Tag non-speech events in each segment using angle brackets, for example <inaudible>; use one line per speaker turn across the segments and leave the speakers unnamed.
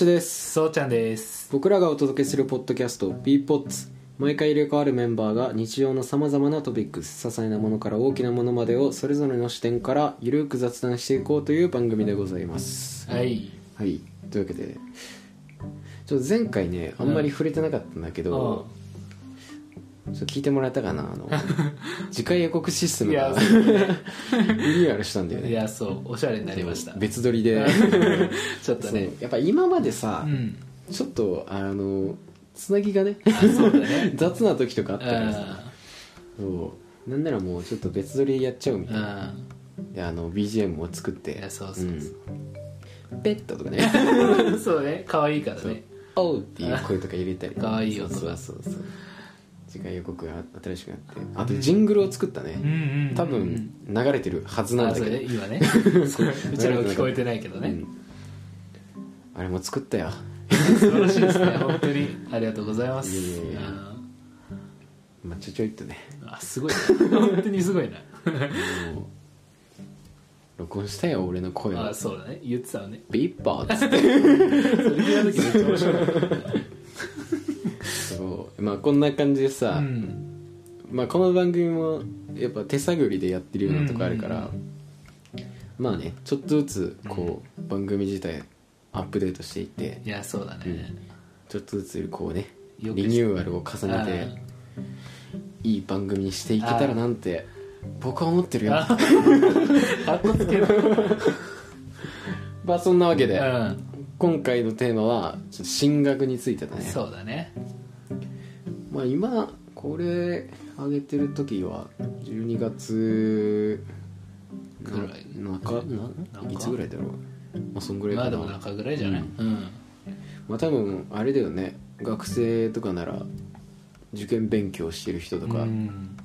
です。
そうちゃんです。
僕らがお届けするポッドキャスト b ポッツ。毎回入れ替わるメンバーが日常のさまざまなトピックス些細なものから大きなものまでをそれぞれの視点からゆるく雑談していこうという番組でございます。
はい。
はい。というわけでちょっと前回ねあんまり触れてなかったんだけど、ちょっと聞いてもらえたかなあの <laughs> 次回予告システムが。
いや
リニューアルしたんだよね。
いやそうおしゃれになりました。
別撮りで。そ <laughs> う
ちょっとね。
やっぱ今までさ、
うん。
ちょっとあのつなぎがね
あそうだね。<laughs>
雑な時とかあったからさ。
あ
そう。なんならもうちょっと別撮りやっちゃうみたいな。
あ
であの BGM を作って。
いやそうそうそう。
うん。ペットとかね。
そうね。可愛いからね「
おう」っていう声とか入れたり
可愛い音が。
そうそうそうそう次回予告が新しくなってあとジングルを作ったね、
うんうん。
多分流れてるはずなんだけど、
れね今ね。<laughs> う。ちらは聞こえてないけどね。
うん。あれも作ったよ。
素晴らしいですね。<laughs> 本当に。ありがとうございます。
いやいやいや
あ
まあちょちょいっとね。
ーあすごいな。本当にすごいな。
もう録音したよ俺の声を
あそうだね。言ってたわね。
ビッパーっつって。<laughs>
それ聞いた時めっちゃ面白かった
まあこんな感じでさ、
うん。
まあこの番組もやっぱ手探りでやってるようなとこあるから、まあねちょっとずつこう、番組自体アップデートしていって
いやそうだね。
ちょっとずつこうねリニューアルを重ねていい番組にしていけたらなんて僕は思ってるよ。
あ <laughs> かっこつける。
まあそんなわけで、
う
今回のテーマは進学についてだね。
んそうだね
まあ今これ上げてる時は12月
ぐらい
中な
中
いつぐらいだろう？まあそんぐらい
まあでも中ぐらいじゃない？うん。
まあ多分あれだよね。学生とかなら受験勉強してる人とか、
うん。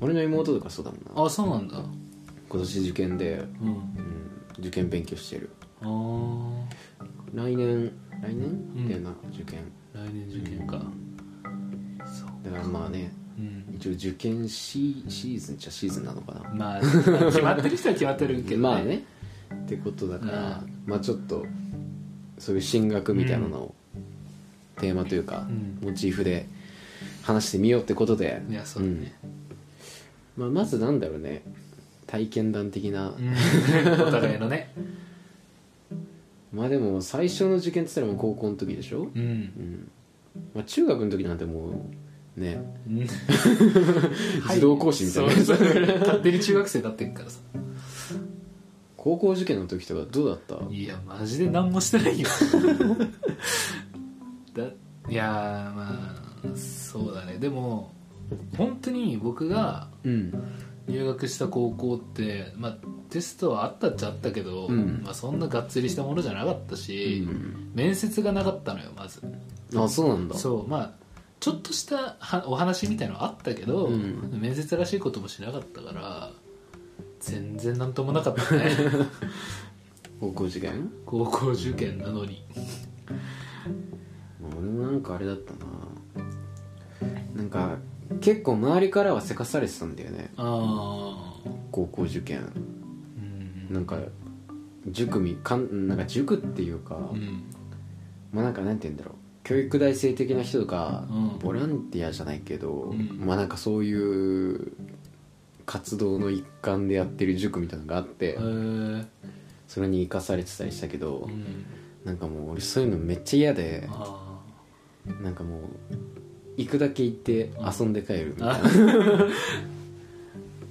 俺の妹とかそうだもんな。
あそうなんだ。
今年受験で、
うん。
うん、受験勉強してる。
あー。
来年来年？
うん。
だよな、受験。
来年受験か
だからまあね
うん。
一応受験シシーズンっちゃシーズンなのかな。
まあ決まってる人は決まってるけど
まあね。ってことだから、まあちょっとそういう進学みたいなのを、テーマというか、
うん。
モチーフで話してみようってことで。
いやそうだね。
まあ、まずなんだろうね。体験談的な、
うん。お互いのね。<laughs>
まあでも最初の受験って言ったらもう高校の時でしょ、
うん。
うん。まあ、中学の時なんてもうね。
うん。<laughs>
自動講師みたいな、
そうそう。勝手に中学生になってるからさ。
高校受験の時とかどうだった？
いやマジで何もしてないよ。<laughs> だいやーまあそうだね。でも本当に僕が
うん。
入学した高校って、まあ、テストはあったっちゃあったけど、
うん。
まあ、そんながっつりしたものじゃなかったし、
うん。
面接がなかったのよまず。
あそうなんだ。
そうまあちょっとしたはお話みたいのはあったけど、
うん。
面接らしいこともしなかったから全然なんともなかったね。<laughs>
高校受験？
高校受験なのに。
まあ俺もなんかあれだったな。なんか結構周りからはせかされてたんだよね。
ああ
高校受験。
うん。
なんか塾みかんなんか塾っていうか、
うん。
まあなんかなんて言うんだろう教育大生的な人とか、
うん。
ボランティアじゃないけど、
ん。
まあなんかそういう活動の一環でやってる塾みたいなのがあって、それに生かされてたりしたけど、
うん。
なんかもう俺そういうのめっちゃ嫌で
あ
なんかもう行くだけ行って遊んで帰るみたいな。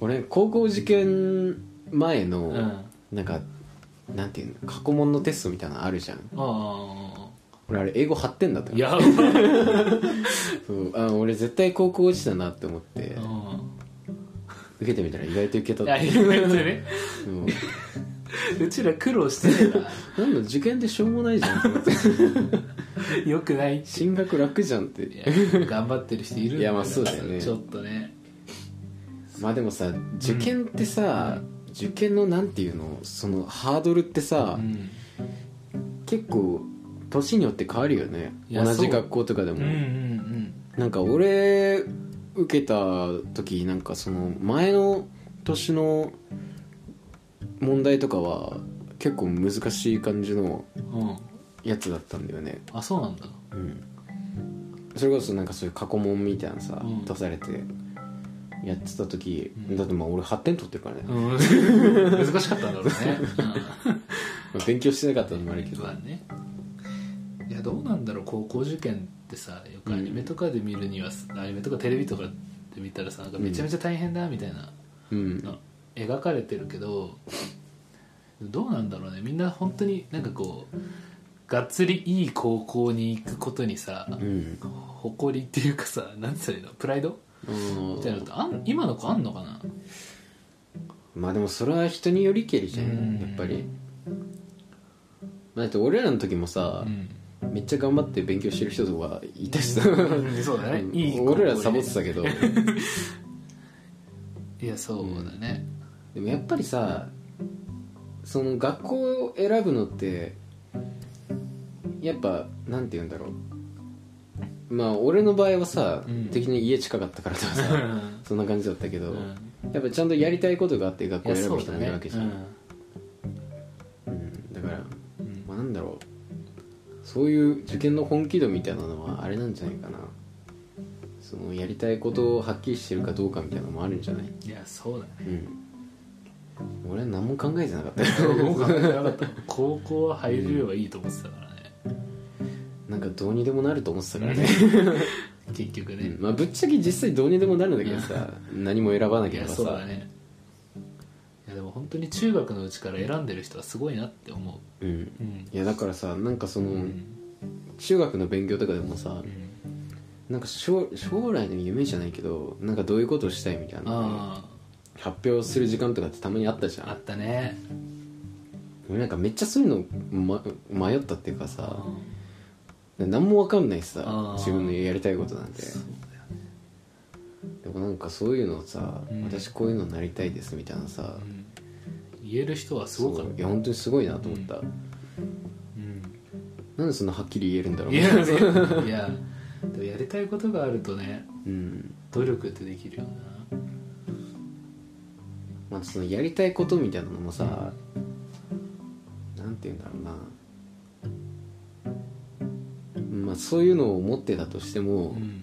<laughs> 俺高校受験前の、なんかなんていうの過去問のテストみたいなのあるじゃん。
あ
俺あれ英語貼ってんだった
あやば
そう。あ俺絶対高校落ちたなって思って。
うん。
受けてみたら意外といけたって。
意外とね。
そう。
うちら苦労してね
なんだ受験ってしょうもないじゃんって思って。
え <laughs> なよくない
進学楽じゃんって。
頑張ってる人いるん
いやまあそうだよね。
ちょっとね。
まあでもさ受験ってさ、受験のなんていうの？そのハードルってさ、
うん。
結構年によって変わるよね。同じ学校とかでも、
うんうん
なんか俺受けた時なんかその前の年の問題とかは結構難しい感じの
うんうん
やつだったんだよね。
あそうなんだ。
うん。それこそなんかそういう過去問みたいなのさ、
うん
出されてやってた時、
うん。
だってまあ俺8点取ってるからね、
うん。<laughs> 難しかったんだろうね。<laughs>
まあ勉強してなかったのもあるけど、
まあねいやどうなんだろう高校受験ってさよくアニメとかで見るには、アニメとかテレビとかで見たらさなんかめちゃめちゃ大変だみたいな
うん。
の描かれてるけどどうなんだろうね。みんな本当になんかこうがっつりいい高校に行くことにさ、
うん。
誇りっていうかさなんて言ったらいいの？プライド？みたいなのってあん今の子あんのかな？
まあでもそれは人によりけりじゃん
うん。
やっぱり。だって俺らの時もさ、めっちゃ頑張って勉強してる人とかいたしさ、
うんそうだね。
俺らサボってたけど。
いやそうだね、
でもやっぱりさその学校を選ぶのってやっぱなんて言うんだろう。まあ俺の場合はさ、
うん。
敵に家近かったからとかさそんな感じだったけど、
うん。
やっぱちゃんとやりたいことがあって学校を選ぶ人もいるわけじゃん。
そう
ん。だから、まあ、なんだろうそういう受験の本気度みたいなのはあれなんじゃないかな。そのやりたいことをはっきりしてるかどうかみたいなのもあるんじゃない？
いやそうだね。
うん。俺は何も考えてなかった。よ
もう考えてなかった。高校は入れればいいと思ってたからね、
なんかどうにでもなると思ってたからね、<laughs>
結局ね、
うん。まあぶっちゃけ実際どうにでもなるんだけどさ何も選ばないけれ
や
ばさ。
そうだね。いやでも本当に中学のうちから選んでる人はすごいなって思
う。ん。
ううん。
いやだからさなんかその、
うん。
中学の勉強とかでもさ
うん。
なんか将将来の夢じゃないけどなんかどういうことをしたいみたいな。
あ
発表する時間とかってたまにあったじゃん。
ああったね。
俺なんかめっちゃそういうの、ま、迷ったっていうか
あ
さ何も分かんないしさ
あー
自分のやりたいことなんて。
そう
でもなんかそういうのをさ、
うん。
私こういうのなりたいですみたいなさ、
だよ、うん言える人はすごかった。
いや本当にすごいなと思った、
うん。
なんでそんなはっきり言えるんだろう。
いや <laughs> いやでもやりたいことがあるとね
うん
努力ってできるよ
まあそのやりたいことみたいなのもさ、なんて言うんだろうな。まあそういうのを持ってたとしても、
なうん。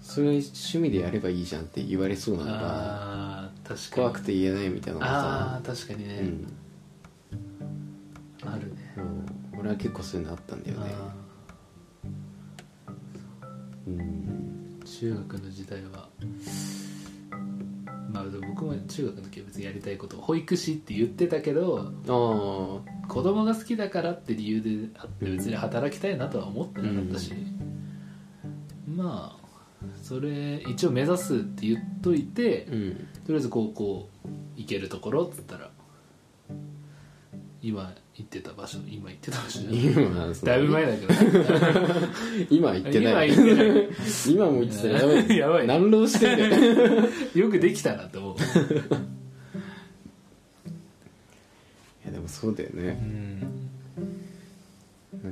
それ趣味でやればいいじゃんって言われそうなのが
確かに。
怖くて言えないみたいなのが
あ
さ
あ確かにね、
うん。
あるね。
そう俺は結構そういうのあったんだよね。
あ
うん。
ー中学の時代は。まあ僕も中学の時は別にやりたいこと保育士って言ってたけど
ああ
子供が好きだからって理由であって別に働きたいなとは思ってなかったし、まあそれ一応目指すって言っといて、
うん
とりあえず高校行けるところっつったら今行ってた場所今行ってた場所じゃなだいぶ前だけど。<laughs>
今は言ってない。
今行ってない。
今も言ってたらやばい。
やばい。
何浪してんだよ
よくできたなって思う。
いやでもそうだよ
う
ね
ん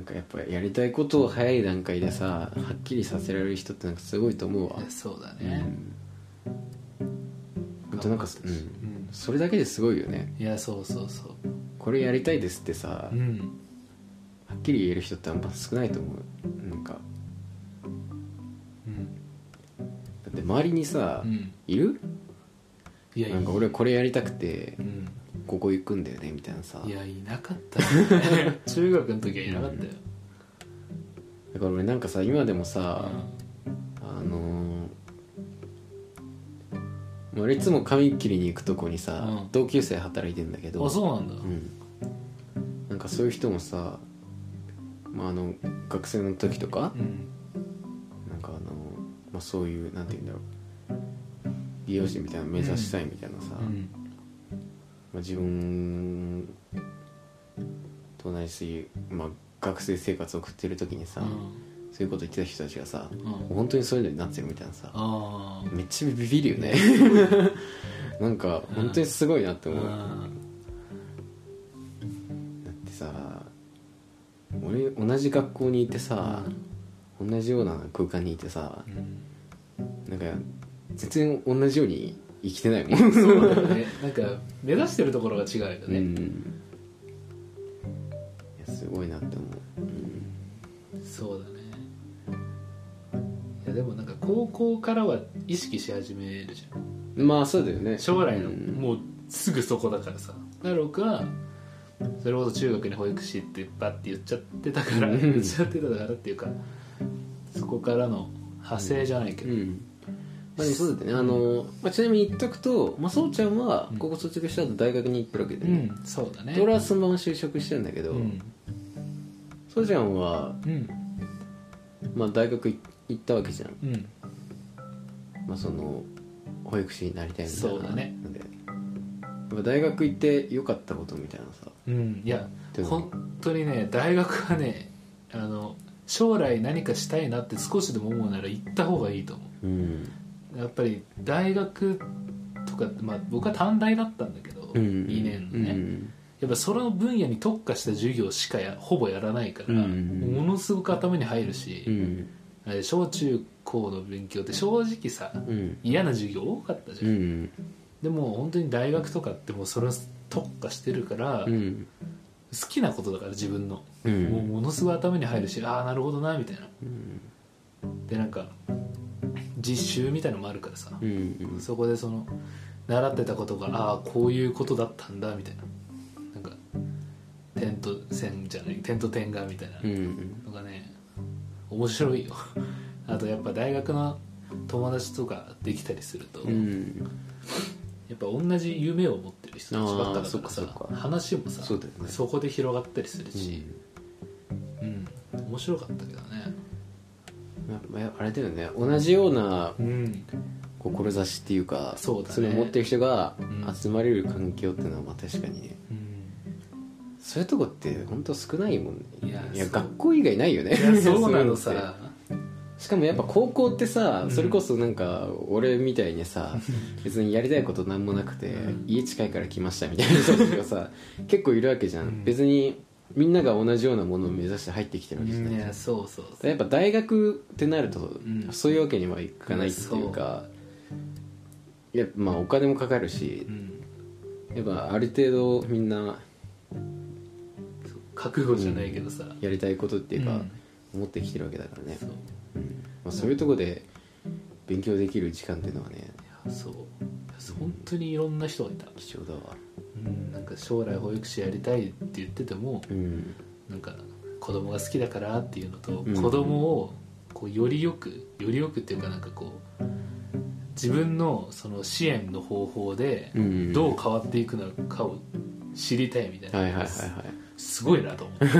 なんかやっぱやりたいことを早い段階でさはっきりさせられる人ってなんかすごいと思うわ。
そうだね、
あとなんか、うん、それだけですごいよね。
いやそうそうそう。
これやりたいですってさ、は
うん。
っきり言える人ってあんま少ないと思う。なんか。
うん。
だって周りにさ、
うん。
いる？
いやい
なんか俺これやりたくて
うん
ここ行くんだよねみたいなさ。
いやいなかった。ね <laughs> 中学の時はいなかったよ、
だから俺なんかさ今でも
う
さ、あのー俺いつも髪切りに行くとこにさ、
うん。
同級生働いてんだけ
ん
ど。
あそうなんだ、
うん。なんかそういう人もさ、まあ、あの学生の時とか
うん。
なんかあの、まあ、そういうなんて言うんだろう。美容師みたいなの目指したいみたいなさ、
うん
まあ、自分と同じ、まあ、学生生活を送ってる時にさ、そういうこと言ってた人たちがさ、
うん。
本当にそういうのになってるみたいなさ
あ
めっちゃビビるよね。<laughs> なんか本当にすごいなって思う、だ
あ
ってさ俺同じ学校にいてさ、同じような空間にいてさ
うん。
なんか全然同じように生きてないもん。
そうだよね。なんか目指してるところが違うよね、
うん。いやすごいなって思う。
そうだね。いやでもなんか高校からは意識し始めるじゃん。
まあそうだよね。
将来の、
うん。
もうすぐそこだからさ。だから僕はそれこそ中学に保育士ってバッて言っちゃってたから
うん。
言っちゃってたからっていうかそこからの派生じゃないけど、
うんまあ、そうだよね。あの、まあ、ちなみに言っとくと、まあ、そうちゃんは高校卒業した後大学に行ってるわけで、ね
うんそうだね。
で俺はそのまま就職してるんだけど、
うん、
そうちゃんは、
うん。
まあ、大学い行ったわけじゃん、
うん、
まあ、その保育士になりたいみたいな
そうだね。
大学行って良かったことみたいなさ。
うん、いや本当にね大学はねあの将来何かしたいなって少しでも思うなら行った方がいいと思
う。ん。
うやっぱり大学とか、まあ、僕は短大だったんだけど、
うん
2年のね、
うん
やっぱその分野に特化した授業しかやほぼやらないから、
うん
ものすごく頭に入るし小中高の勉強って正直さ
うん。
嫌な授業多かったじゃ、
うん。ん
でも本当に大学とかってもうそれ特化してるから、
うん。
好きなことだから自分の、
うん。
もうものすごい頭に入るしああなるほどなみたいな。
うん。
でなんか実習みたいのもあるからさ、
うん
そこでその習ってたことがああこういうことだったんだみたいな。なんか点と線じゃない点と点がみたいな。
うん
のがね面白いよ。<laughs> あとやっぱ大学の友達とかできたりすると、
うん。
やっぱ同じ夢を持ってる人たちばっかだからさ話もさ
そね。
こで広がったりするし、うん。面白かったけどね。
まああれだよね。同じような
うん
志っていうか
そうだね。
れを持ってる人が
うん。
集まれる環境っていうのはまあ確かにね。そういうとこって本当少ないもんね。
いやそう。
学校以外ないよね。
そうなのさ。
しかもやっぱ高校ってさ、
うん。
それこそなんか俺みたいにさ別にやりたいことなんもなくて、
うん。
家近いから来ましたみたいな人がさ結構いるわけじゃん、
うん。
別にみんなが同じようなものを目指して入ってきてるわけじゃない、
いやそうそうそう。
やっぱ大学ってなると、
ん。
そういうわけにはいかないっていうかいやまあお金もかかるし
うん。
やっぱある程度みんな
覚悟じゃないけどさ、
やりたいことっていうか、
うん。
思ってきてるわけだからね。
そう。
うん。まあ、そういうとこで勉強できる時間っていうのはね
そう。本当にいろんな人がいた、
貴重だわ
うん、なんか将来保育士やりたいって言ってても
うん。
なんか子供が好きだからっていうのと、
うん。
子供をこうよりよくよりよくっていうかなんかこう自分のその支援の方法で
うん。
どう変わっていくのかを知りたいみたいな、
はいはい
すごいなと思って。<laughs>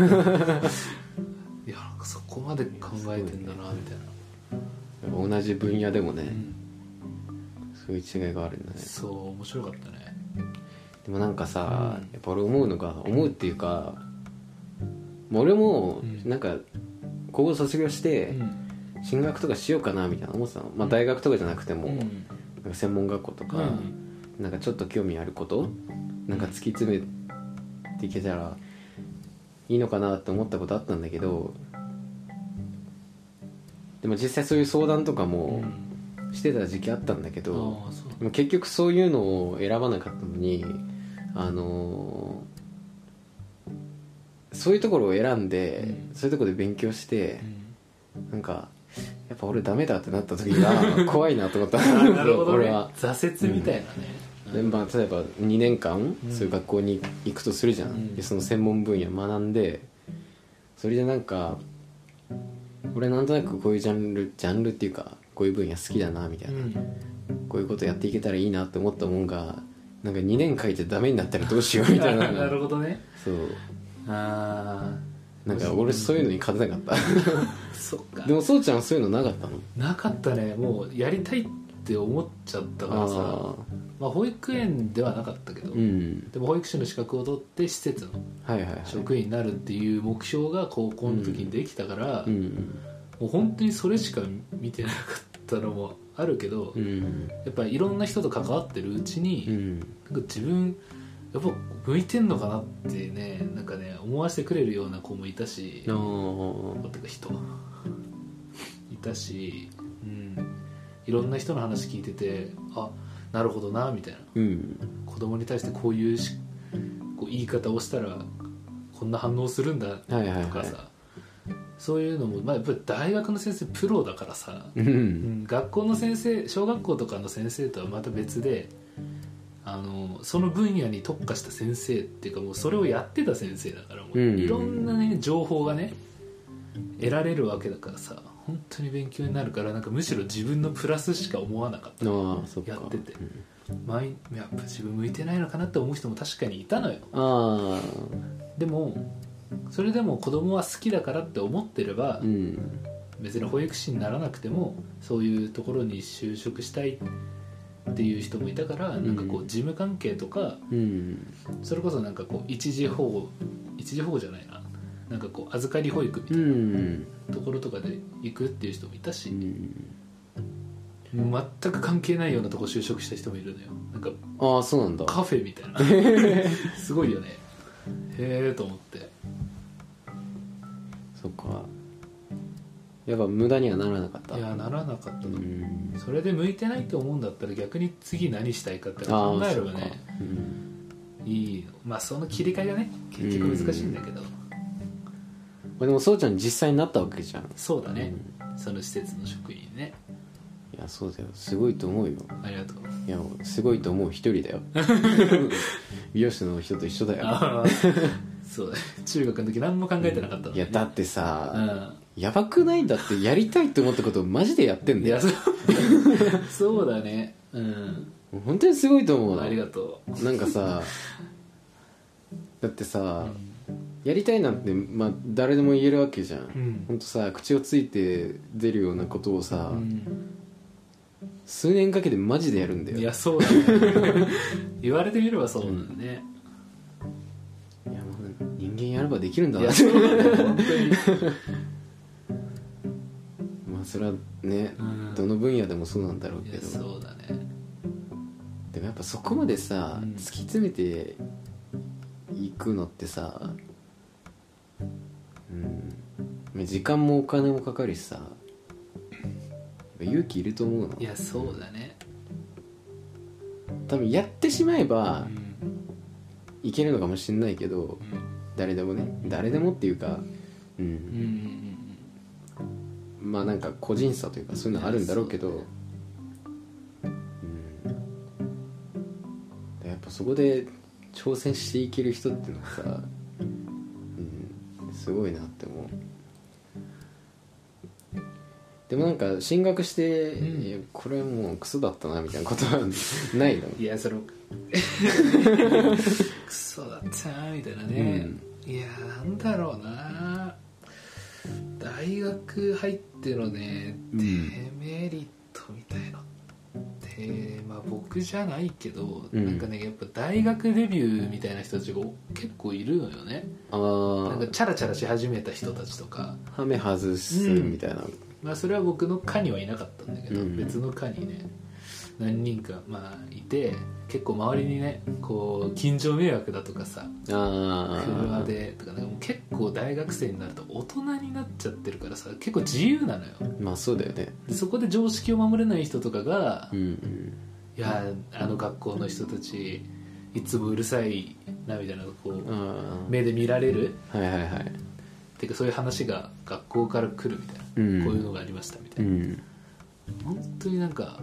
いやなんかそこまで考えてんだなみたいな、
同じ分野でもね、
うん。
そういう違いがあるんだね。
そう面白かったね
でもなんかさ、
うん。
やっぱ俺思うのが思うっていうかもう俺も
うん。
なんか高校卒業して
うん。
進学とかしようかなみたいな思ってたの、まあ、大学とかじゃなくても、
うん。
なんか専門学校とか、なんかちょっと興味あることなんか突き詰めていけたらいいのかなって思ったことあったんだけどでも実際そういう相談とか
う
も
ん。
してた時期あったんだけど、結局そういうのを選ばなかったのにあのーそういうところを選んで、
うん。
そういうところで勉強して
う、ん。
なんかやっぱ俺ダメだってなった時が <laughs> 怖いなと思った。
あなるほどね。
俺は。
挫折みたいなね、
でまあ、例えば2年間、
うん。
そういう学校に行くとするじゃん、
うん。
でその専門分野学んでそれでなんか俺なんとなくこういうジャンルジャンルっていうかこういう分野好きだなみたいな、
うん。
こういうことやっていけたらいいなって思ったもんがなんか2年書いてダメになったらどうしようみたいな。<laughs>
なるほどね。
そう。
あ
なんか俺そういうのに勝てなかっ
あ <laughs> そっか。
たでもそうちゃんはそういうのなかったの？
なかったね。もうやりたいって思っちゃったからさ。
あ
まあ、保育園ではなかったけど、
あうん。
でも保育士の資格を取って施設の職員になるっていう目標が高校の時にできたから、
うん。
もう本当にそれしか見てなかったのもあるけど、
うん。
やっぱりいろんな人と関わってるうちに、
うん。
なんか自分やっぱ向いてんのかなってねなんかね思わせてくれるような子もいたし人。いたし、うん、いろんな人の話聞いててあなるほどなみたいな。
うん。
子供に対してこういうしこう言い方をしたらこんな反応するんだと
はいはいはい。
かさ、そういうのも、まあ、やっぱり大学の先生プロだからさ、
う
うん。ん学校の先生小学校とかの先生とはまた別であのその分野に特化した先生っていうかもうそれをやってた先生だからもう
うん。
いろんな、ね、情報がね得られるわけだからさ本当に勉強になるからなんかむしろ自分のプラスしか思わなかった。やってて。毎やっぱ自分向いてないのかなって思う人も確かにいたのよ。でもそれでも子供は好きだからって思ってれば、
うん。
別に保育士にならなくてもそういうところに就職したいっていう人もいたから、
ん
なんかこう事務関係とか
うん。
それこそなんかこう一時保護一時保護じゃないな。なんかこう預かり保育みた
う
い
ん。
なところとかで行くっていう人もいた
う
し、
ん。
全く関係ないようなとこ就職した人もいるのよ。なんか
ああそうなんだ。
カフェみたいな。<laughs> すごいよねへえと思って。
そっか。やっぱ無駄にはならなかった。
いやならなかった
う。
の、
ん。
それで向いてないと思うんだったら逆に次何したいかって
あ
考
あそっか
えればね
うん。
いいのまあその切り替えがね結局難しいんだけど、
まあでもそうちゃん実際になったわけじゃん。
そうだね、その施設の職員ね
いやそうだよ。すごいと思うよ。
ありがとう。
いやすごいと思う一人だよ。<laughs> 美容師の人と一緒だよ。
ああそうだ。ね中学の時何も考えてなかったのに
いやだって
う
さ、
ん。
やばくない？だってやりたいと思ったことをマジでやってんだよ。
そう。そうだね。うん。
本当にすごいと思う
ありが
の
と
なんかさだってさ、やりたいなんて、まあ、誰でも言えるわけじゃん、
うん。
ほんとさ口をついて出るようなことをさ、
う、うん、
数年かけてマジでやるんだよ。
いやそうだね。言われてみればそうだね、
いやもう人間やればできるんだな。
いやそうだね本当に。
まあそれはね、
うん。
どの分野でもそうなんだろうけど。
そうだね。
でもやっぱそこまでさ、
うん。
突き詰めていくのってさうん。まあ時間もお金もかかるしさ勇気いると思うの
いやそうだね。
多分やってしまえば
うん。
いけるのかもしれないけど
うん。
誰でもね誰でもっていうかうん、
うんうん
まあなんか個人差というかそういうのあるんだろうけど
う
ん。やっぱそこで挑戦していける人っていうのはさ、うん、すごいなって思うでもなんか進学して、
うん。
これもうクソだったなみたいなことは <laughs> ないの？
いやその <laughs> クソだったなみたいなね、いやなんだろうな。大学入ってのね
うん。
デメリットみたいなって、まあ僕じゃないけど、
うん。
なんかねやっぱ大学デビューみたいな人たちが結構いるのよね。
あ
なんか
あ
チャラチャラし始めた人たちとか。
ハメ外すみたいな、
まあそれは僕の科にはいなかったんだけど、
うん
別の科にね何人かまあいて結構周りにねこう近所迷惑だとかさ
ああ
車でとかなんかもう結構大学生になると大人になっちゃってるからさ結構自由なのよ。
まあそうだよね。
でそこで常識を守れない人とかが
うんうん「
いやあの学校の人たちいつもうるさいな」みたいなこう
あ
目で見られる。
あはいはいはい。
っていうかそういう話が学校から来るみたいな、
うん
こういうのがありましたみたいな、
うん。
本当になんか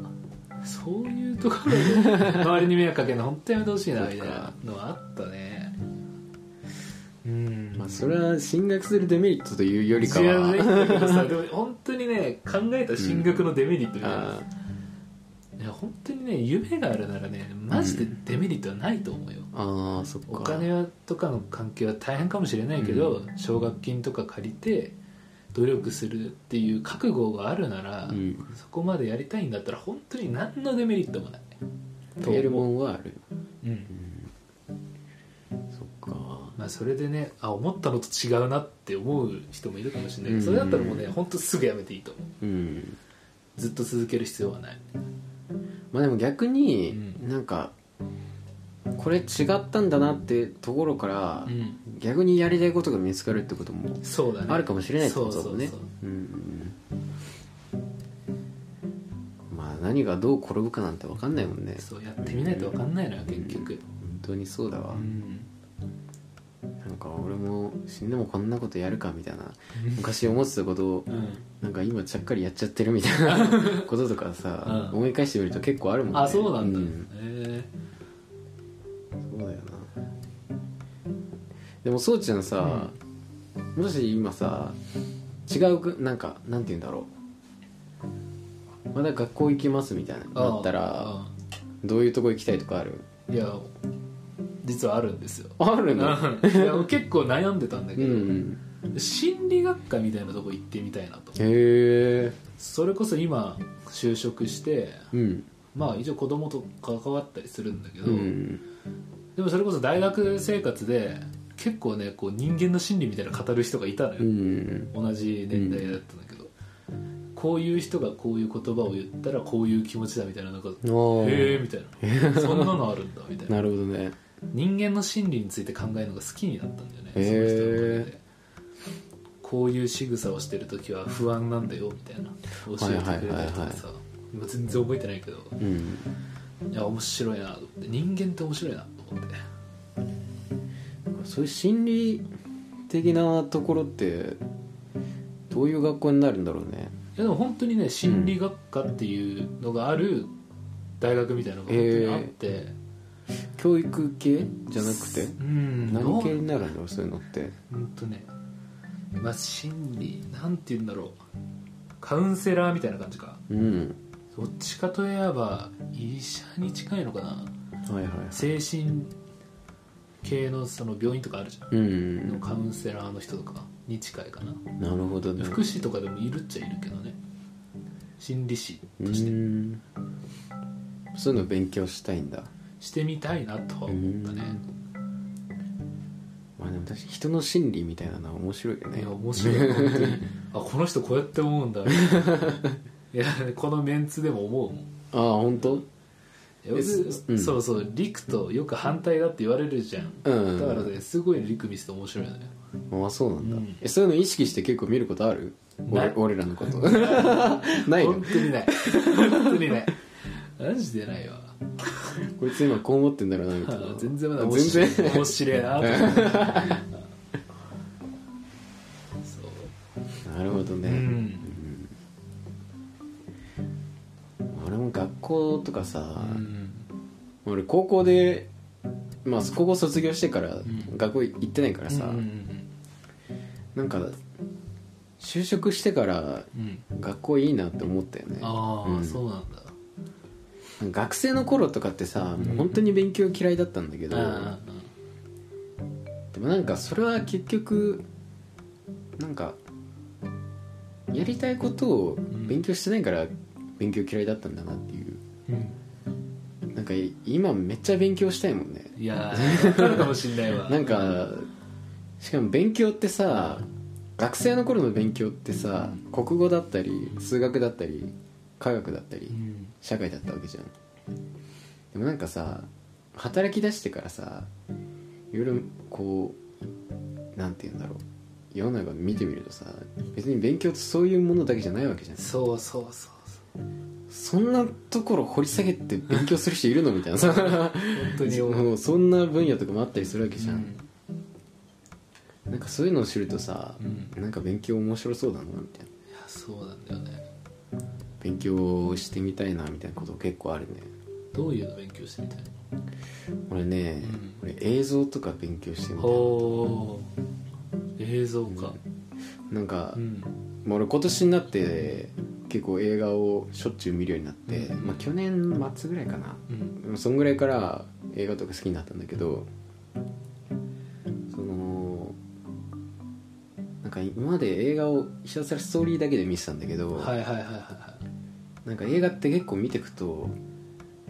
そういうところで <laughs> 周りに迷惑かけるの本当やめてほしいなみたいなのはあったね。うん。
まあそれは進学するデメリットというよりか
違う
は <laughs>
でも本当にね考えた進学のデメリットみたいな、
あ
いや本当にね夢があるならねマジでデメリットはないと思うよ、
あーそっか。
お金とかの関係は大変かもしれないけど、奨学金とか借りて努力するっていう覚悟があるなら、
うん。
そこまでやりたいんだったら本当に何のデメリットもない。と
やるもん。はある
うん。
そっか。
まあ、それでねあ思ったのと違うなって思う人もいるかもしれない。け
うん。
どそれだったらもうね本当すぐやめていいと思う。
うん。
ずっと続ける必要はない。
まあでも逆に
うん。
なんかこれ違ったんだなってところから
うん。
逆にやりたいことが見つかるってことも
そうだね。
あるかもしれないってことだもんね。
そうそう
う。んまあ何がどう転ぶかなんて分かんないもんね。
そうそうやってみないと分かんないのよ結局。
本当にそうだわ。
うん。
なんか俺も死んでもこんなことやるかみたいな昔思ってたことを
うん。
なんか今ちゃっかりやっちゃってるみたいなこととかさ、
うん。
思い返してみると結構あるもんね。
あそうなんだ、
ん。
へ
そでもそうちゃんさ、もし今さ違うくなんかなんて言うんだろう。まだ学校行きますみたいな
え
なったらどういうとこ行きたいとかある？
いや実はあるんですよ。
あるの？
いや結構悩んでたんだ
う
けど、
ん
心理学科みたいなとこ行ってみたいなと
へえ。
それこそ今就職して
うん。
まあ一応子供と関わったりするんだけど、
うん。
でもそれこそ大学生活で結構ねこう人間の心理みたいなの語る人がいたのよ、
うん。
同じ年代だったんだけど、こういう人がこういう言葉を言ったらこういう気持ちだみたいななんかへえみたいな。そんなのあるんだみたいな。<laughs>
なるほどね。
人間の心理について考えるのが好きになったんだよね、その人のおかげで。こういう仕草をしてる時は不安なんだよみたいな。教えてくれたりとかさ。今全然覚えてないけど。
うん。
いや面白いなと思って。人間って面白いなと思って
そういう心理的なところってどういう学校になるんだろうね。
いやでも本当にね心理学科っていうのがある大学みたいなのが本当にあって、
教育系じゃなくて？
うん。
何系になるんだろうそういうのって。
本当ね。まあ心理なんて言うんだろう。カウンセラーみたいな感じか。
うん。
どっちかといえば医者に近いのかな。
はいはい。
精神系のその病院とかあるじゃん。
うん。
のカウンセラーの人とかに近いかな。
なるほどね。
福祉とかでもいるっちゃいるけどね。心理師として。
うん。そういうの勉強したいんだ。
してみたいなとは思ったね。
まあでも確かに人の心理みたいなのは面白いよね。
いや面白い本当に。<laughs> あこの人こうやって思うんだ。<laughs> いやこのメンツでも思うもん。
ああ本当？うん。
そうそう陸とよく反対だって言われるじゃん、
うん。
だからねすごい陸見せて面白いのよ。
ああそうなんだ、
うん。
えそういうの意識して結構見ることある？俺俺らのこと。<laughs> ないの？
本当にない。本当にない。マジでないわ。
こいつ今こう思ってんだろうなみたいな。
あ全然まだ面
全
白い
然
面白いなと
かさ、
うん。
俺高校でまあ高校卒業してから
ん。
学校行ってないからさ、なんか就職してから
うん。
学校いいなって思ったよね。
ああ、
うん。
そうなんだ。
学生の頃とかってさもう本当に勉強嫌いだったんだけど、
あ
でもなんかそれは結局なんかやりたいことを勉強してないから勉強嫌いだったんだなっていう
うん。
なんか今めっちゃ勉強したいもんね。
いやー分かるかもしんないわ。
なんかしかも勉強ってさ学生の頃の勉強ってさ国語だったり数学だったり科学だったり
うん。
社会だったわけじゃん。でもなんかさ働き出してからさいろいろこうなんて言うんだろう。世の中見てみるとさ別に勉強ってそういうものだけじゃないわけじゃん。
そうそうそうそう
そんなところ掘り下げて勉強する人いるのみたいな。さ
本当に。<laughs>
もうそんな分野とかもあったりするわけじゃん、
うん
なんかそういうのを知るとさ、
うん。
なんか勉強面白そうだなみたいな。い
やそうなんだよね。
勉強してみたいなみたいなこと結構あるね。
どういうの勉強してみたい
俺ね、俺映像とか勉強してみたい
映像か。
なんか、
うん。
まあ俺今年になって結構映画をしょっちゅう見るようになって、
うん。
まあ、去年末ぐらいかな。
うん。
そんぐらいから映画とか好きになったんだけどそのなんか今まで映画をひたすらストーリーだけで見てたんだけど、
はいはいはいはいは
なんか映画って結構見てくと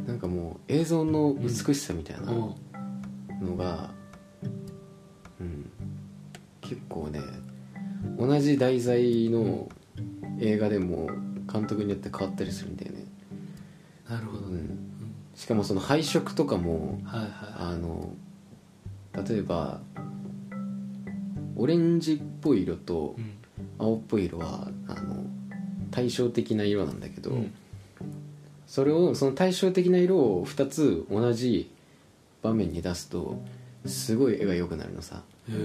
なんかもう映像の美しさみたいな
うん。
のが、うん。結構ね同じ題材の映画でも監督によって変わったりするんだよね、
なるほどね。
うん、しかもその配色とかも
はいはい。
あの例えばオレンジっぽい色と
うん。
青っぽい色はあの対照的な色なんだけど、
うん。
それをその対照的な色を2つ同じ場面に出すとすごい絵が良くなるのさ。
へへ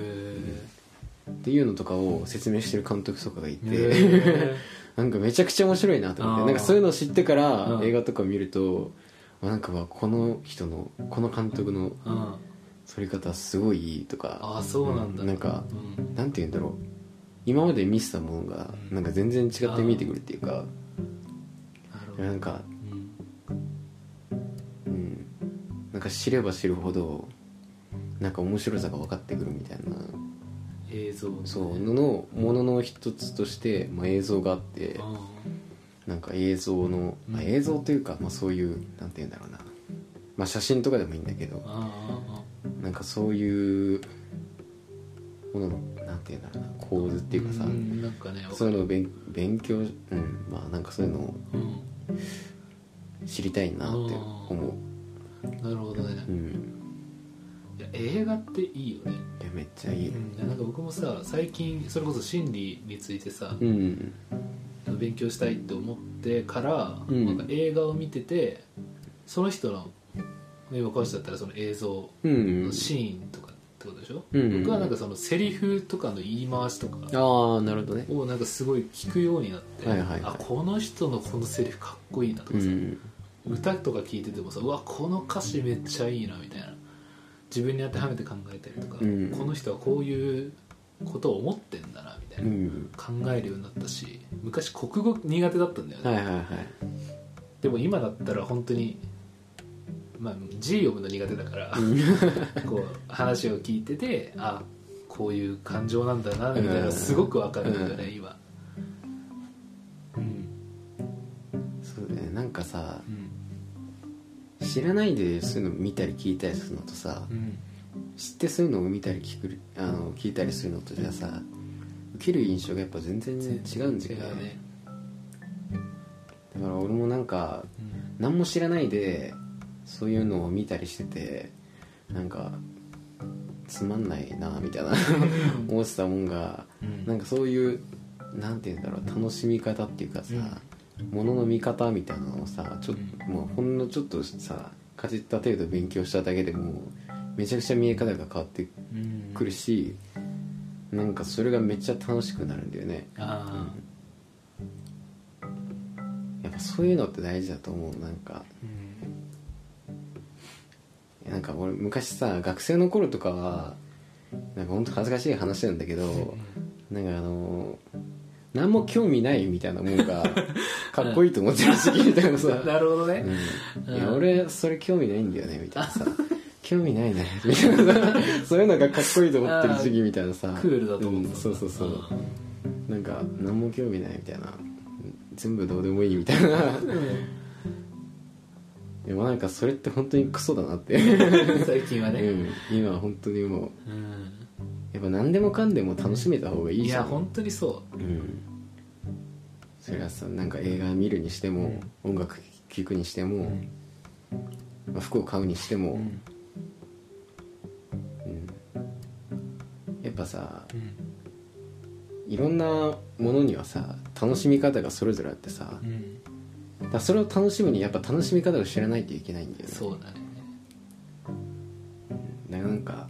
っていうのとかを説明してる監督とかがい
え
て、
へ <laughs>
なんかめちゃくちゃ面白いなと思ってなんかそういうのを知ってから
うん。
映画とか見るとあなんかわこの人のこの監督の撮り方すごいいいとか
ああそうなんだ。
なんか
うん。
なんて言うんだろう。今まで見せたものがなんか全然違って見えてくるっていうか
な
んか
うん。
うん。なんか知れば知るほどなんか面白さが分かってくるみたいな
映像ね。
そうののものの一つとして、まあ、映像があって
あ
なんか映像の、まあ、
うん。
映像というか、まあ、そういうなんて言うんだろうな、まあ、写真とかでもいいんだけどなんかそういうもののなんて言うんだろうな構図っていうかさ、
んなんかね
そういうのを勉勉強うんまあなんかそういうのを
うん。
知りたいなって思
なるほどね。
ううん。
いや映画っていいよね。
いやめっちゃいい。
うんなんか僕もさ最近それこそ心理についてさ
うん
勉強したいって思ってから、
うん。
なんか映画を見ててその人の今この人だったらその映像
うん
のシーンとかってことでしょ、
うん
僕はなんかそのセリフとかの言い回しとか
ああなるほどね。
をなんかすごい聞くようになって、
はいはいはい。
あこの人のこのセリフかっこいいなとかさ、
うん。
歌とか聞いててもさうわこの歌詞めっちゃいいなみたいな自分に当てはめて考えたりとか、
うん。
この人はこういうことを思ってんだなみたいうな、
ん。
考えるようになったし昔国語苦手だったんだよね、
はいはいはい。
でも今だったら本当にまあ字読むの苦手だから <laughs> こう話を聞いててあこういう感情なんだなみたいなのすごくわかるんだよね、
うん。
今。うん。
そうだねなんかさ
うん
知らないでそういうの見たり聞いたりするのとさ
うん。
知ってそういうのを見たり聞くあの聞いたりするのとじゃさ受ける印象がやっぱ全然違うんだよね。だから俺もなんか何も知らないでそういうのを見たりしててなんかつまんないなみたいな <laughs> 思ってたもんが
うん。
なんかそういうなんて言うんだろう楽しみ方っていうかさ、ものの見方みたいなのをさちょっと、もうほんのちょっとさかじった程度勉強しただけでもめちゃくちゃ見え方が変わって
うん
くるしなんかそれがめっちゃ楽しくなるんだよね。
あ
やっぱそういうのって大事だと思うなんか。
あうん。
なんか俺昔さ学生の頃とかはなんか本当恥ずかしい話なんだけどなんかあの何も興味ないみたいなもんが <laughs> かっこいいと思ってる時期みたいなさ、<laughs>
なるほどね、
うん、いや俺それ興味ないんだよねみたいなさ。興味ないねみたいなさ。<laughs> そういうのがかっこいいと思ってる時期みたいなさ。
クールだと思
うん
た
そうそうそう。なんか何も興味ないみたいな。全部どうでもいいみたいな。でもなんかそれって本当にクソだなって、
最近はね、
うん、今は本当にもう。
うん。
やっぱ何でもかんでも楽しめた方がいいじゃん。
いや本当にそ
うんそれはさなんか映画見るにしても、音楽聴くにしても、まあ服を買うにしても、やっぱさ
うん。
いろんなものにはさ楽しみ方がそれぞれあってさ
うん。
だそれを楽しむにやっぱ楽しみ方を知らないといけないんだよね。
そうだね。
だからなんか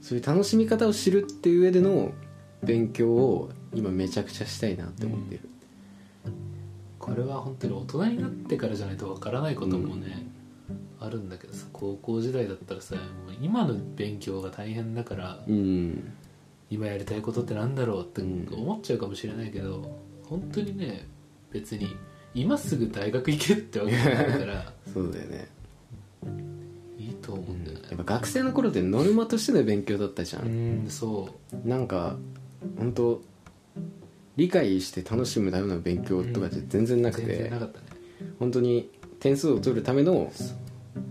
そういう楽しみ方を知るっていう上での勉強を今めちゃくちゃしたいなって思ってる、
これは本当に大人になってからじゃないとわからないこともね、あるんだけどさ高校時代だったらさもう今の勉強が大変だから
うん
今やりたいことってなんだろうって
うん。
思っちゃうかもしれないけど本当にね別に今すぐ大学行けってわけじゃないから <laughs>
そうだよね、
いいと思うんだよね。
やっぱ学生の頃ってノルマとしての勉強だったじゃん、
うんそ
なんか本当理解して楽しむための勉強とかじゃ全然
う
なくて
全然なかったね。
本当に点数を取るための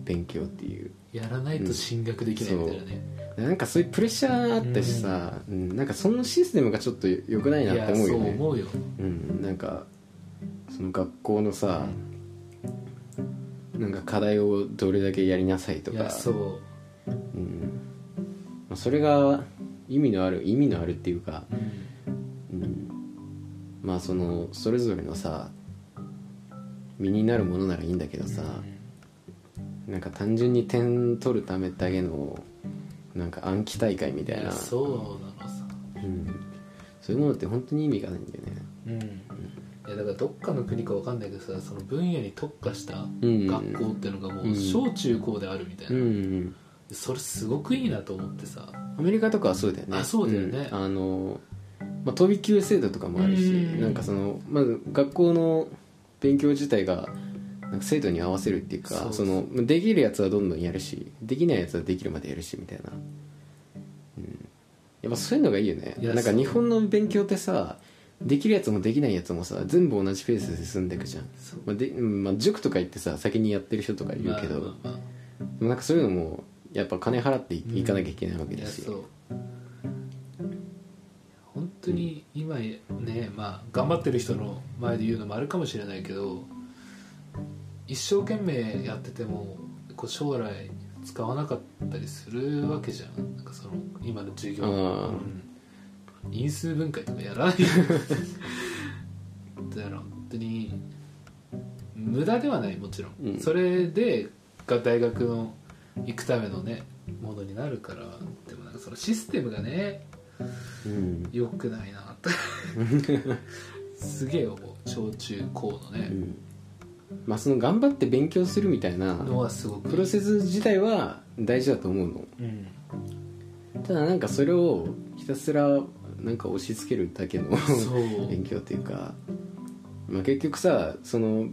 勉強っていう。
やらないと進学できないみたいなね、
なんかそういうプレッシャーあったしさ、うん。なんかそのシステムがちょっと良くないなって思うよね。
思うよ。
うん、なんかその学校のさ、なんか課題をどれだけやりなさいとか。
そう。
うん。まあ、それが意味のある意味のあるっていうか、
うん
うん、まあそのそれぞれのさ身になるものならいいんだけどさ、なんか単純に点取るためだけのなんか暗記大会みたいな。
そうなのさ。
うん、そういうものって本当に意味がないんだよね。
うん。いやだからどっかの国かわかんないけどさその分野に特化した
うん
学校っていうのがも
うん。
う小中高であるみたいな、
うんうん。
それすごくいいなと思ってさ。
アメリカとかはそうだよね。
あそうだよね。
ん。あの、まあ、飛び級制度とかもあるし、
うん。
なんかそのまず学校の勉強自体がなんか生徒に合わせるっていうか
そ
のできるやつはどんどんやるしできないやつはできるまでやるしみたいな、うん、やっぱそういうのがいいよね。なんか日本の勉強ってさできるやつもできないやつもさ全部同じペースで進んでいくじゃん、まあでうんまあ、塾とか行ってさ先にやってる人とかいるけど、
まあまあ
なんかそういうのもやっぱ金払っていかなきゃいけないわけだし、
そう本当に今ねまあ頑張ってる人の前で言うのもあるかもしれないけど一生懸命やっててもこう将来使わなかったりするわけじゃん。なんかその今の授業、うん。因数分解とかやらない。<laughs> だから本当に無駄ではないもちろん、
うん。
それでが大学の行くためのねものになるからでもなんかそのシステムがね
うん。
良くないなってすげえ思う。小中高のね、
うん。まあその頑張って勉強するみたいな
のはすごく
プロセス自体は大事だと思うの。
うん。
ただなんかそれをひたすらなんか押し付けるだけの勉強というか、まあ、結局さその、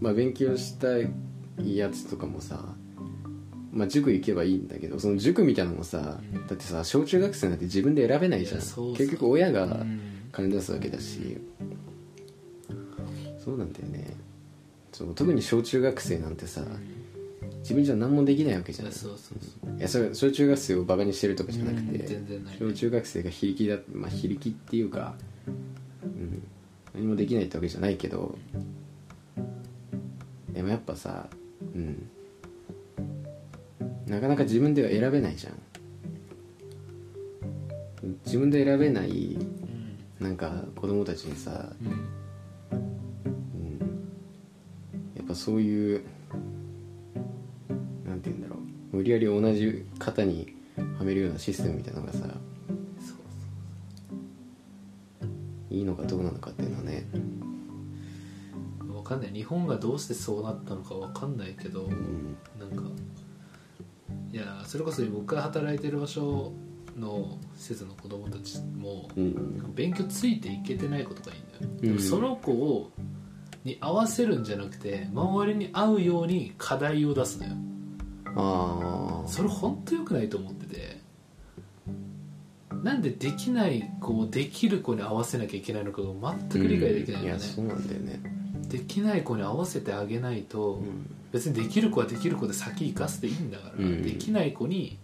まあ、勉強したいやつとかもさまあ、塾行けばいいんだけどその塾みたいなのもさ、
うん。
だってさ小中学生なんて自分で選べないじゃん。結局親が
うん。
金出すわけだし、そうなんだよね。そう特に小中学生なんてさ自分じゃ何もできないわけじゃん。
いやそう
いやそれ小中学生をバカにしてるとかじゃなくて、
うん
小中学生が非力だまあ非力っていうか、うん、何もできないってわけじゃないけど。でもやっぱさうんなかなか自分では選べないじゃん。自分で選べない
うん
なんか子供たちにさ、
うん。
うん、やっぱそういうなんて言うんだろう。無理やり同じ型にはめるようなシステムみたいなのがさいいのかどうなのかっていうのはね。
わかんない。日本がどうしてそうなったのかわかんないけど、
うん。
なんかいやそれこそ僕が働いてる場所の施設の子供たちも
うん
勉強ついていけてないことがいいんだよ、で
うん。
もその子をに合わせるんじゃなくて周りに合うように課題を出すのよ。
ああ
それ本当良くないと思ってて。なんでできない子をできる子に合わせなきゃいけないのかが全く理解できないよね、
やそうなんだよね。
できない子に合わせてあげないと、
うん
別にできる子はできる子で先生かせていいんだから、
うん。
できない子に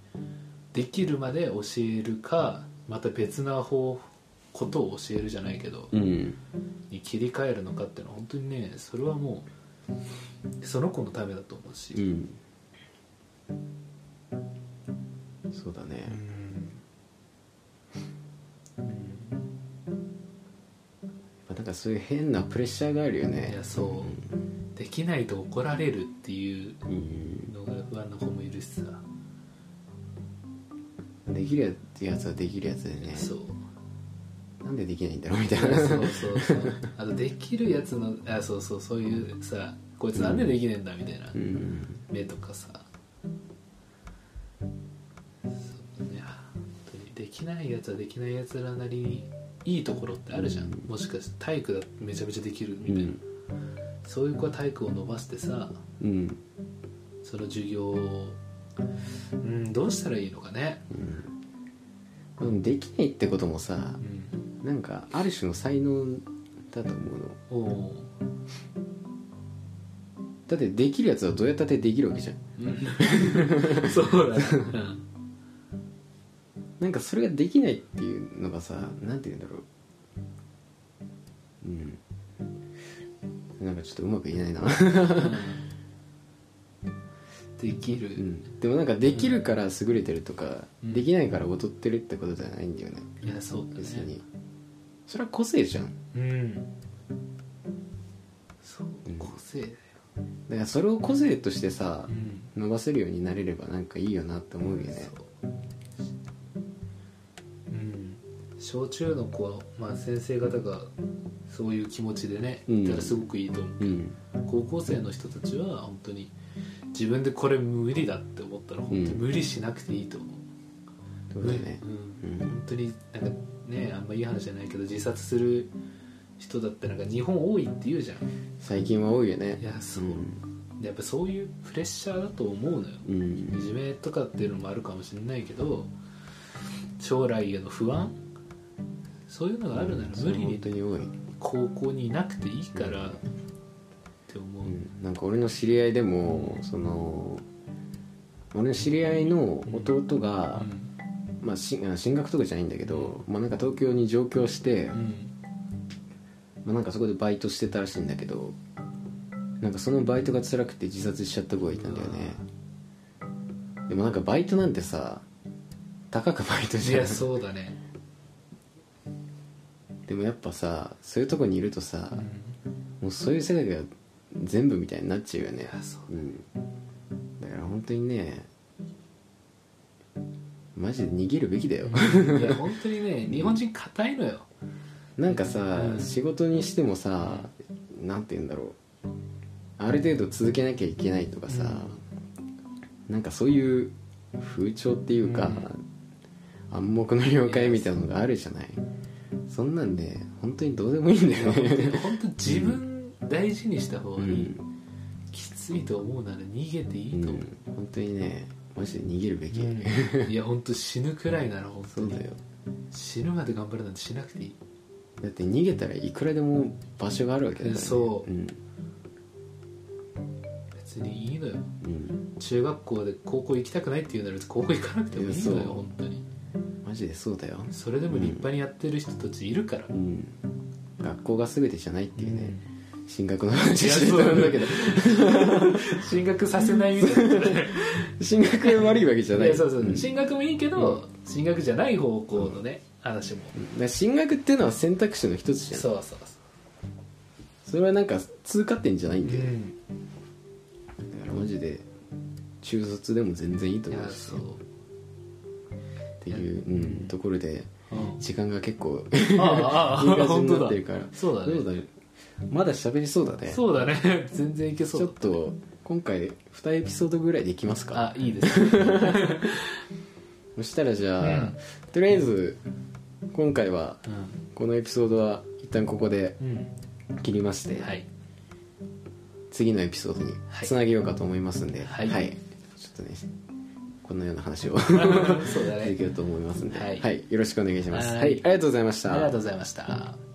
できるまで教えるかまた別な方ことを教えるじゃないけど、
うん。
に切り替えるのかっていうのは本当にねそれはもうその子のためだと思うし、
うん。そうだね。なんかそういう変なプレッシャーがあるよね。
いやそうできないと怒られるっていう
うん
のが不安な子もいるしさ、
できるやつはできるやつでね。
そう。
なんでできないんだろうみたいな。
そうそうそう。あとできるやつのあそうそうそういうさこいつなんでできねえんだみたいな
うん。
目とかさ。そういや本当にできないやつはできないやつらなりにいいところってあるじゃん、もしかして体育だめちゃめちゃできるみたいな、
うん
そういう子は体育を伸ばしてさ
うん。
その授業をうんどうしたらいいのかね。
うん。できないってこともさ
うん。
なんかある種の才能だと思うの。だってできるやつはどうやったってできるわけじゃん。
ー <laughs> そうだね、
なんかそれができないっていうのがさなんて言うんだろう。うんなんかちょっとうまく言えないな、
できる、
うん、でもなんかできるから優れてるとか、
うん。
できないから劣ってるってことじゃないんだよね。
いやそうだね。
別に。それは個性じゃん。
うん。そう
うん。
個性だよ、
だからそれを個性としてさ
うん。
伸ばせるようになれればなんかいいよなって思うよね。
そう小中の子、まあ、先生方がそういう気持ちでね
うん。
いたらすごくいいと思う、
うん。
高校生の人たちは本当に自分でこれ無理だって思ったら本当に無理しなくていいと思う、
そうだね。
うん
うん。
本当になんかねあんまいい話じゃないけど自殺する人だってなんか日本多いって言うじゃん。
最近は多いよね。
いやそう。でやっぱそういうプレッシャーだと思うのよ。
うん、うん。
いじめとかっていうのもあるかもしれないけど将来への不安そういうのがあるなら無理
本
に
当に多い、
高校にいなくていいからって思う、
うん、なんか俺の知り合いでもその俺の知り合いの弟が、まあ、し進学とかじゃないんだけど、まあ、なんか東京に上京して、
うん。
まあ、なんかそこでバイトしてたらしいんだけどなんかそのバイトが辛くて自殺しちゃった子がいたんだよね。でもなんかバイトなんてさたかくバイト
い
じゃん。
やそうだね、
でもやっぱさそういうとこにいるとさ、
うん。
もうそういう世界が全部みたいになっちゃうよね。
う。
うん。だから本当にねマジで逃げるべきだよ。
いや本当にね日本人硬いのよ。
なんかさ、
うん。
仕事にしてもさなんて言うんだろう。ある程度続けなきゃいけないとかさ、なんかそういう風潮っていうか、暗黙の了解みたいなのがあるじゃないそんなんで本当にどうでもいいんだよね。
本当自分大事にした方がいい、
うん、
きついと思うなら逃げていいと思う、
うん、本当にねマジで逃げるべき、
うん。いや本当死ぬくらいなら本当に。
そうだよ。
死ぬまで頑張るなんてしなくていい。
だって逃げたらいくらでも場所があるわけだから、ね、
そう。
うん。
別にいいのよ。
うん。
中学校で高校行きたくないって言うなら高校行かなくてもいいのよ本当に
マジでそうだよ。
それでも立派にやってる人たちいるから、
うん。学校が全てじゃないっていうね、進学の
い
話
や
してたんだけど。
進学させないみたいな <laughs>
進学が悪いわけじゃない。
そうそう、
ん。
進学もいいけど、進学じゃない方向のね、話も、
進学っていうのは選択肢の一つじゃん。
そうそう
それはなんか通過点じゃないんだよ、
そう、
だからマジで中卒でも全然いいと
い
思うし。
やそう
っていう、うん、ところで
うん。
時間が結構
ああ
いい感じになってるから。
そうだね。
どうだまだ喋りそうだね。
そうだね。<laughs> 全然いけそう
ちょっと今回2エピソードぐらいでいきますか。
あいいですね。<laughs>
そしたらじゃあ、
うん。
とりあえず今回は
う
このエピソードは一旦ここで
ん、
切りまして、
はい。
次のエピソードにつなげようかと思いますんで、
はい。
ちょっとねこのような話を <laughs>
そうだ
続
ね。
けようと思いますんで、
はい。
はい、よろしくお願いします。
はい。
はい、ありがとうございました。
ありがとうございました